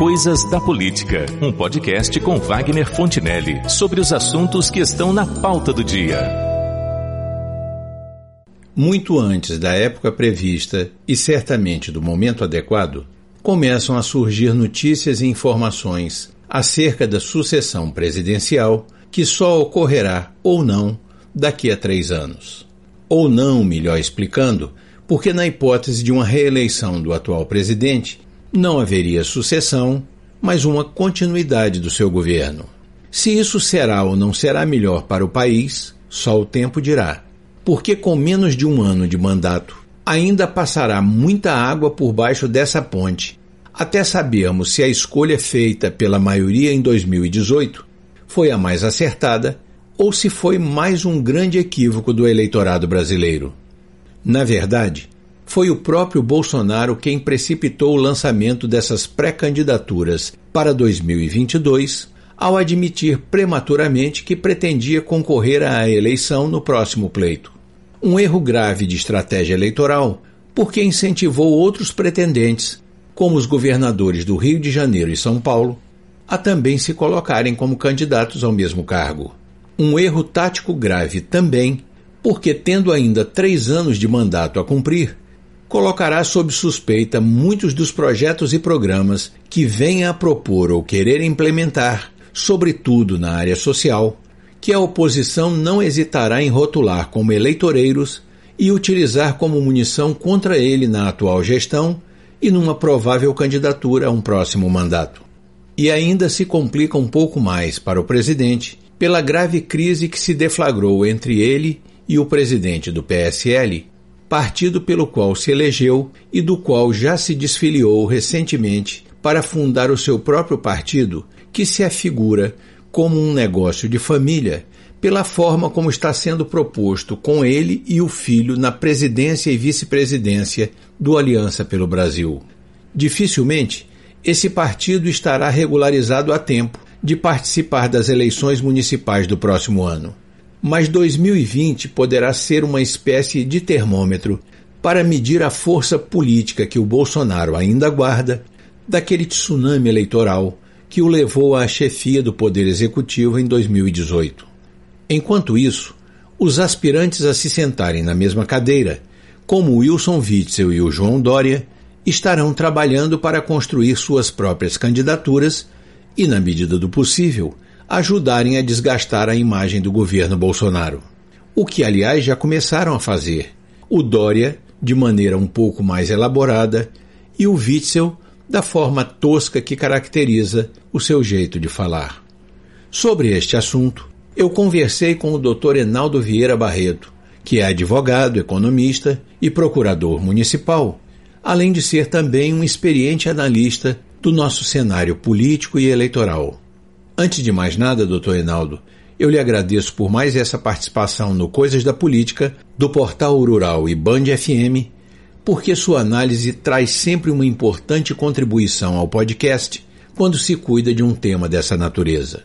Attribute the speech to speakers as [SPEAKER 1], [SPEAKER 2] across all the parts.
[SPEAKER 1] Coisas da Política, um podcast com Wagner Fontinelli sobre os assuntos que estão na pauta do dia.
[SPEAKER 2] Muito antes da época prevista e certamente do momento adequado, começam a surgir notícias e informações acerca da sucessão presidencial que só ocorrerá ou não daqui a três anos. Ou não, melhor explicando, porque na hipótese de uma reeleição do atual presidente, não haveria sucessão, mas uma continuidade do seu governo. Se isso será ou não será melhor para o país, só o tempo dirá. Porque com menos de um ano de mandato, ainda passará muita água por baixo dessa ponte, até sabermos se a escolha feita pela maioria em 2018 foi a mais acertada ou se foi mais um grande equívoco do eleitorado brasileiro. Na verdade, foi o próprio Bolsonaro quem precipitou o lançamento dessas pré-candidaturas para 2022 ao admitir prematuramente que pretendia concorrer à eleição no próximo pleito. Um erro grave de estratégia eleitoral, porque incentivou outros pretendentes, como os governadores do Rio de Janeiro e São Paulo, a também se colocarem como candidatos ao mesmo cargo. Um erro tático grave também, porque, tendo ainda três anos de mandato a cumprir, colocará sob suspeita muitos dos projetos e programas que venha a propor ou querer implementar, sobretudo na área social, que a oposição não hesitará em rotular como eleitoreiros e utilizar como munição contra ele na atual gestão e numa provável candidatura a um próximo mandato. E ainda se complica um pouco mais para o presidente pela grave crise que se deflagrou entre ele e o presidente do PSL, partido pelo qual se elegeu e do qual já se desfiliou recentemente para fundar o seu próprio partido, que se afigura como um negócio de família pela forma como está sendo proposto com ele e o filho na presidência e vice-presidência do Aliança pelo Brasil. Dificilmente esse partido estará regularizado a tempo de participar das eleições municipais do próximo ano mas 2020 poderá ser uma espécie de termômetro para medir a força política que o Bolsonaro ainda guarda daquele tsunami eleitoral que o levou à chefia do Poder Executivo em 2018. Enquanto isso, os aspirantes a se sentarem na mesma cadeira, como Wilson Witzel e o João Dória, estarão trabalhando para construir suas próprias candidaturas e, na medida do possível, ajudarem a desgastar a imagem do governo Bolsonaro. O que, aliás, já começaram a fazer. O Dória, de maneira um pouco mais elaborada, e o Witzel, da forma tosca que caracteriza o seu jeito de falar. Sobre este assunto, eu conversei com o Dr. Enaldo Vieira Barreto, que é advogado, economista e procurador municipal, além de ser também um experiente analista do nosso cenário político e eleitoral. Antes de mais nada, doutor Reinaldo, eu lhe agradeço por mais essa participação no Coisas da Política, do Portal Rural e Band FM, porque sua análise traz sempre uma importante contribuição ao podcast quando se cuida de um tema dessa natureza.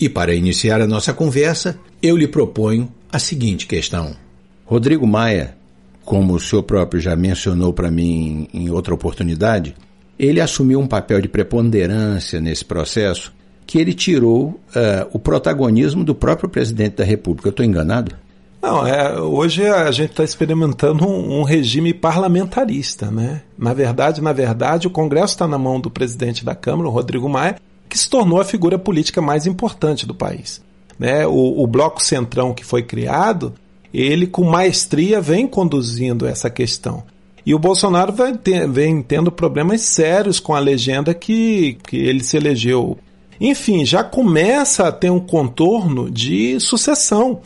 [SPEAKER 2] E para iniciar a nossa conversa, eu lhe proponho a seguinte questão. Rodrigo Maia, como o senhor próprio já mencionou para mim em outra oportunidade, ele assumiu um papel de preponderância nesse processo que ele tirou uh, o protagonismo do próprio presidente da República. Eu estou enganado?
[SPEAKER 3] Não, é, hoje a gente está experimentando um, um, regime parlamentarista, né? Na verdade, na verdade, o Congresso está na mão do presidente da Câmara, o Rodrigo Maia, que se tornou a figura política mais importante do país. Né? O, o Bloco Centrão que foi criado, ele com maestria vem conduzindo essa questão. E o Bolsonaro ter, vem tendo problemas sérios com a legenda que, que ele se elegeu enfim, já começa a ter um contorno de sucessão.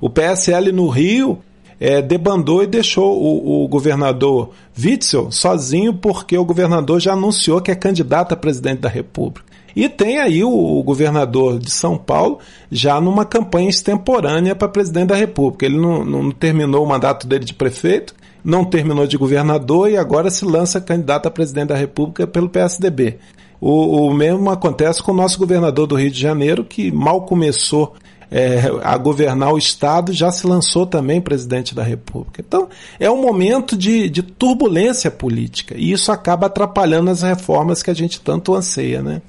[SPEAKER 3] O PSL no Rio é, debandou e deixou o, o, governador Witzel sozinho porque o governador já anunciou que é candidato a presidente da República. E tem aí o, o governador de São Paulo já numa campanha extemporânea para presidente da República. Ele não, não terminou o mandato dele de prefeito, não terminou de governador e agora se lança candidato a presidente da República pelo PSDB. O, o mesmo acontece com o nosso governador do Rio de Janeiro, que mal começou é, a governar o Estado, já se lançou também presidente da República. Então, é um momento de, de turbulência política e isso acaba atrapalhando as reformas que a gente tanto anseia, né?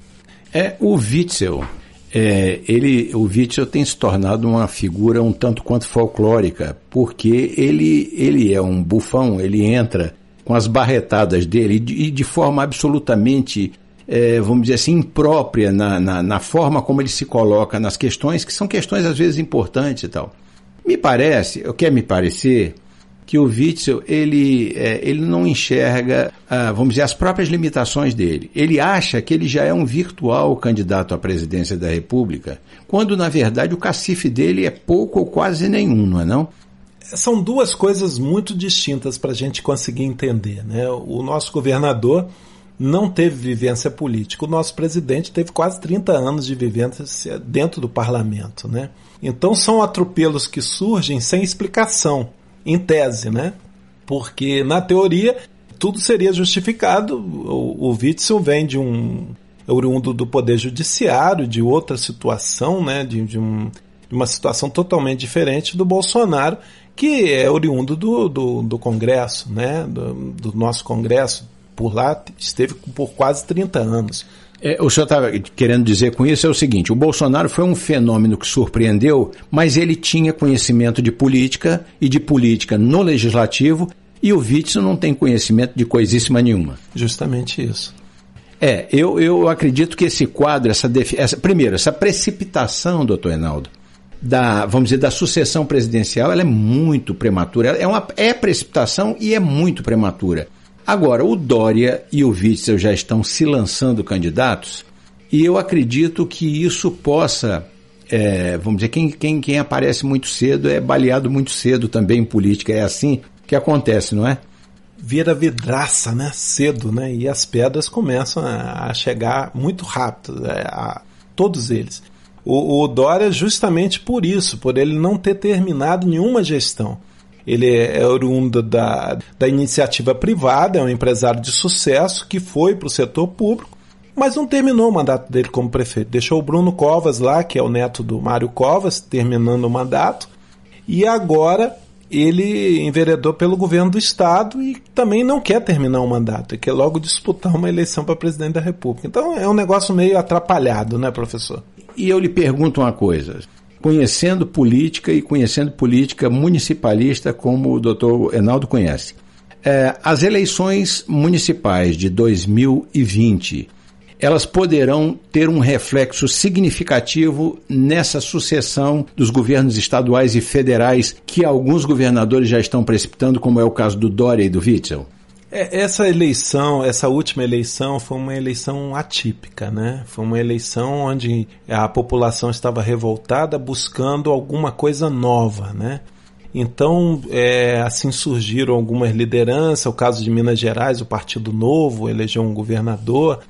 [SPEAKER 2] É, o Witzel, é, ele, o Witzel tem se tornado uma figura um tanto quanto folclórica, porque ele, ele é um bufão, ele entra com as barretadas dele e de, de forma absolutamente é, vamos dizer assim, imprópria na, na, na, forma como ele se coloca nas questões, que são questões às vezes importantes e tal. Me parece, eu quero me parecer, que o Witzel, ele, é, ele não enxerga, ah, vamos dizer, as próprias limitações dele. Ele acha que ele já é um virtual candidato à presidência da República, quando na verdade o cacife dele é pouco ou quase nenhum, não é não?
[SPEAKER 3] São duas coisas muito distintas para a gente conseguir entender. Né? O nosso governador não teve vivência política. O nosso presidente teve quase 30 anos de vivência dentro do parlamento, né? Então são atropelos que surgem sem explicação, em tese, né? Porque na teoria tudo seria justificado. O, o Witzel vem de um oriundo do poder judiciário, de outra situação, né? De, de, um, de uma situação totalmente diferente do Bolsonaro, que é oriundo do, do, do Congresso, né? Do, do nosso Congresso, por lá, esteve por quase 30 anos.
[SPEAKER 2] É, o senhor estava querendo dizer com isso é o seguinte: o Bolsonaro foi um fenômeno que surpreendeu, mas ele tinha conhecimento de política e de política no legislativo, e o Witzel não tem conhecimento de coisíssima nenhuma.
[SPEAKER 3] Justamente isso.
[SPEAKER 2] É, eu, eu acredito que esse quadro, essa, essa primeiro, essa precipitação, doutor Enaldo, da, vamos dizer, da sucessão presidencial, ela é muito prematura. É uma é precipitação e é muito prematura. Agora, o Dória e o Witzel já estão se lançando candidatos e eu acredito que isso possa, é, vamos dizer, quem, quem, quem aparece muito cedo é baleado muito cedo também em política. É assim que acontece, não é?
[SPEAKER 3] Vira vidraça, né? Cedo, né? E as pedras começam a chegar muito rápido, é, a, todos eles. O, o Dória, justamente por isso, por ele não ter terminado nenhuma gestão. Ele é oriundo da, da iniciativa privada, é um empresário de sucesso que foi para o setor público, mas não terminou o mandato dele como prefeito. Deixou o Bruno Covas lá, que é o neto do Mário Covas, terminando o mandato, e agora ele enveredou pelo governo do estado e também não quer terminar o mandato, quer logo disputar uma eleição para presidente da República. Então é um negócio meio atrapalhado, né, professor?
[SPEAKER 2] E eu lhe pergunto uma coisa: conhecendo política e conhecendo política municipalista como o doutor Enaldo conhece. É, as eleições municipais de 2020 elas poderão ter um reflexo significativo nessa sucessão dos governos estaduais e federais que alguns governadores já estão precipitando, como é o caso do Dória e do Witzel?
[SPEAKER 3] É, essa eleição, essa última eleição foi uma eleição atípica, né? Foi uma eleição onde a população estava revoltada buscando alguma coisa nova, né? Então, é, assim surgiram algumas lideranças, o caso de Minas Gerais, o Partido Novo elegeu um governador,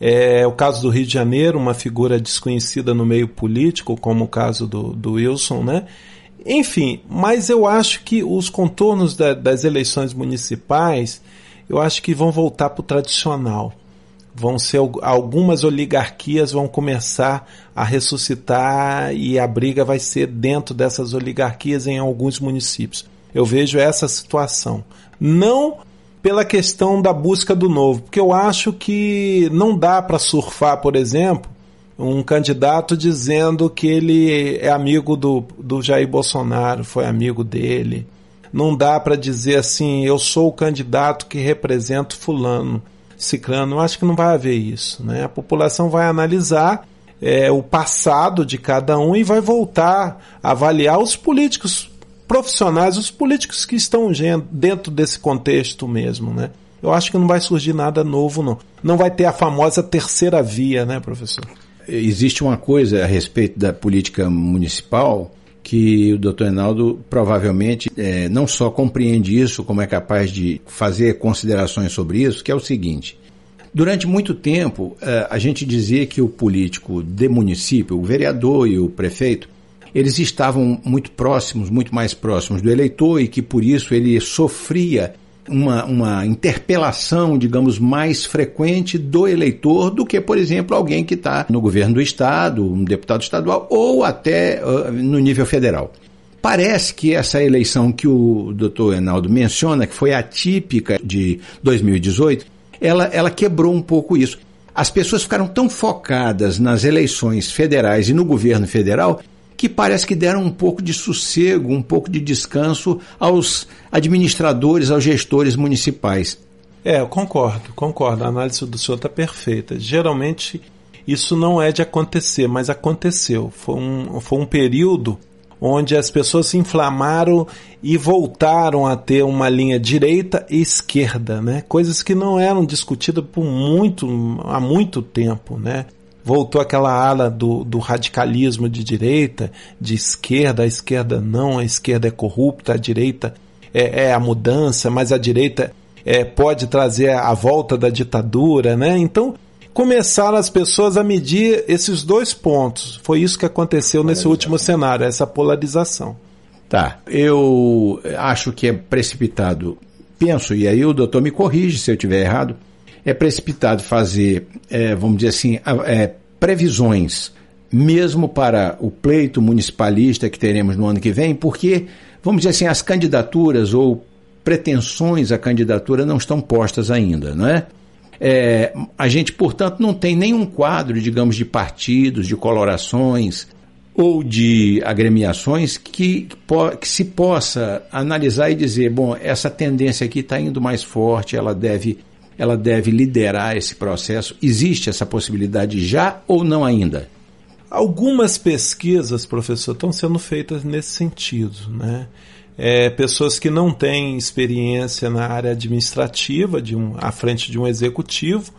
[SPEAKER 3] é, o caso do Rio de Janeiro, uma figura desconhecida no meio político, como o caso do, do Wilson, né? Enfim, mas eu acho que os contornos da, das eleições municipais eu acho que vão voltar para o tradicional. Vão ser algumas oligarquias vão começar a ressuscitar e a briga vai ser dentro dessas oligarquias em alguns municípios. Eu vejo essa situação. Não pela questão da busca do novo, porque eu acho que não dá para surfar, por exemplo, um candidato dizendo que ele é amigo do, do Jair Bolsonaro, foi amigo dele não dá para dizer assim, eu sou o candidato que representa fulano, ciclano. Eu acho que não vai haver isso. Né? A população vai analisar é, o passado de cada um e vai voltar a avaliar os políticos profissionais, os políticos que estão dentro desse contexto mesmo, né? Eu acho que não vai surgir nada novo, não. Não vai ter a famosa terceira via, né, professor?
[SPEAKER 2] Existe uma coisa a respeito da política municipal que o doutor Enaldo provavelmente é, não só compreende isso, como é capaz de fazer considerações sobre isso, que é o seguinte. Durante muito tempo, é, a gente dizia que o político de município, o vereador e o prefeito, eles estavam muito próximos, muito mais próximos do eleitor e que por isso ele sofria uma, uma interpelação, digamos, mais frequente do eleitor do que, por exemplo, alguém que está no governo do Estado, um deputado estadual ou até uh, no nível federal. Parece que essa eleição que o doutor Enaldo menciona, que foi atípica de 2018, ela, ela quebrou um pouco isso. As pessoas ficaram tão focadas nas eleições federais e no governo federal que parece que deram um pouco de sossego, um pouco de descanso aos administradores, aos gestores municipais.
[SPEAKER 3] É, eu concordo, concordo. A análise do senhor está perfeita. Geralmente isso não é de acontecer, mas aconteceu. Foi um, foi um período onde as pessoas se inflamaram e voltaram a ter uma linha direita e esquerda, né? Coisas que não eram discutidas por muito, há muito tempo, né? Voltou aquela ala do, do radicalismo de direita, de esquerda, a esquerda não, a esquerda é corrupta, a direita é, é a mudança, mas a direita é, pode trazer a volta da ditadura, né? Então começaram as pessoas a medir esses dois pontos. Foi isso que aconteceu nesse último cenário, essa polarização.
[SPEAKER 2] Tá, eu acho que é precipitado, penso, e aí o doutor me corrige se eu estiver errado, é precipitado fazer, é, vamos dizer assim, é, previsões, mesmo para o pleito municipalista que teremos no ano que vem, porque, vamos dizer assim, as candidaturas ou pretensões à candidatura não estão postas ainda, não é? é a gente, portanto, não tem nenhum quadro, digamos, de partidos, de colorações ou de agremiações que, que se possa analisar e dizer, bom, essa tendência aqui está indo mais forte, ela deve ela deve liderar esse processo? Existe essa possibilidade já ou não ainda?
[SPEAKER 3] Algumas pesquisas, professor, estão sendo feitas nesse sentido, né? É, pessoas que não têm experiência na área administrativa, de um, à frente de um executivo,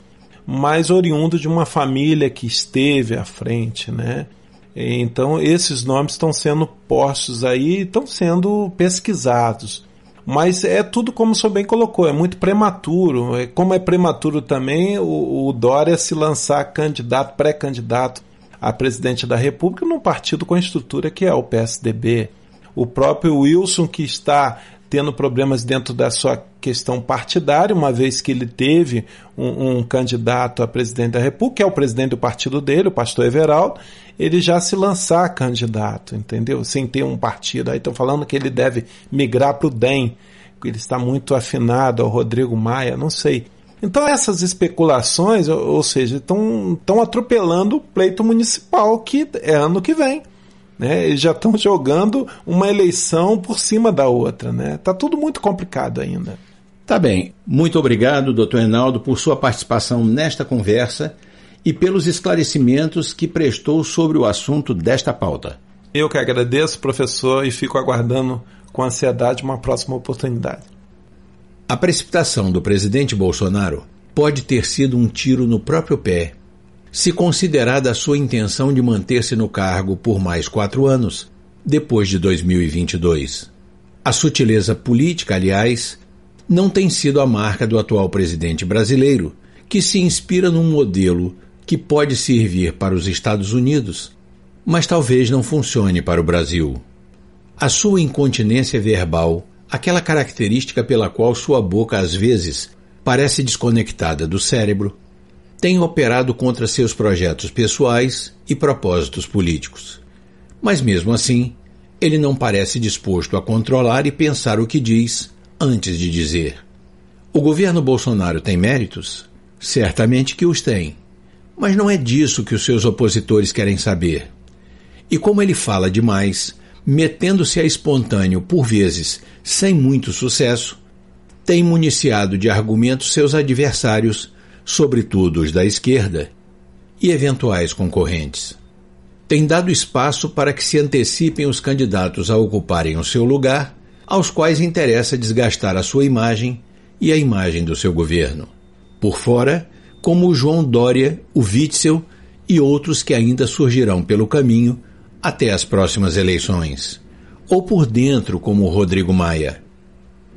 [SPEAKER 3] mas oriundo de uma família que esteve à frente, né? Então esses nomes estão sendo postos aí, estão sendo pesquisados. Mas é tudo como o senhor bem colocou, é muito prematuro. É, como é prematuro também o, o Dória se lançar candidato, pré-candidato a presidente da República num partido com a estrutura que é o PSDB. O próprio Wilson, que está tendo problemas dentro da sua questão partidária, uma vez que ele teve um, um, candidato a presidente da República, que é o presidente do partido dele, o pastor Everaldo, ele já se lançar candidato, entendeu? Sem ter um partido. Aí estão falando que ele deve migrar para o DEM, que ele está muito afinado ao Rodrigo Maia, não sei. Então essas especulações, ou, ou seja, estão atropelando o pleito municipal que é ano que vem. Né? Eles já estão jogando uma eleição por cima da outra. Né? Tá tudo muito complicado ainda.
[SPEAKER 2] Tá bem. Muito obrigado, doutor Enaldo, por sua participação nesta conversa e pelos esclarecimentos que prestou sobre o assunto desta pauta.
[SPEAKER 3] Eu que agradeço, professor, e fico aguardando com ansiedade uma próxima oportunidade.
[SPEAKER 2] A precipitação do presidente Bolsonaro pode ter sido um tiro no próprio pé, se considerada a sua intenção de manter-se no cargo por mais quatro anos, depois de 2022. A sutileza política, aliás, não tem sido a marca do atual presidente brasileiro, que se inspira num modelo que pode servir para os Estados Unidos, mas talvez não funcione para o Brasil. A sua incontinência verbal, aquela característica pela qual sua boca às vezes parece desconectada do cérebro, tem operado contra seus projetos pessoais e propósitos políticos. Mas mesmo assim, ele não parece disposto a controlar e pensar o que diz antes de dizer. O governo Bolsonaro tem méritos? Certamente que os tem. Mas não é disso que os seus opositores querem saber. E como ele fala demais, metendo-se a espontâneo por vezes sem muito sucesso, tem municiado de argumentos seus adversários, sobretudo os da esquerda, e eventuais concorrentes. Tem dado espaço para que se antecipem os candidatos a ocuparem o seu lugar, aos quais interessa desgastar a sua imagem e a imagem do seu governo. Por fora, como o João Dória, o Witzel e outros que ainda surgirão pelo caminho até as próximas eleições. Ou por dentro, como o Rodrigo Maia.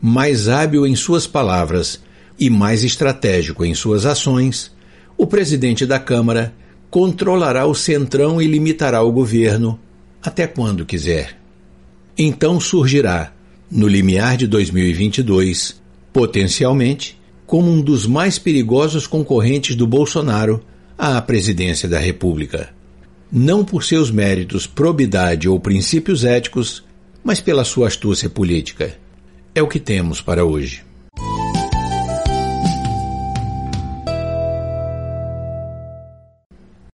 [SPEAKER 2] Mais hábil em suas palavras e mais estratégico em suas ações, o presidente da Câmara controlará o centrão e limitará o governo até quando quiser. Então surgirá, no limiar de 2022, potencialmente como um dos mais perigosos concorrentes do Bolsonaro à presidência da República. Não por seus méritos, probidade ou princípios éticos, mas pela sua astúcia política. É o que temos para hoje.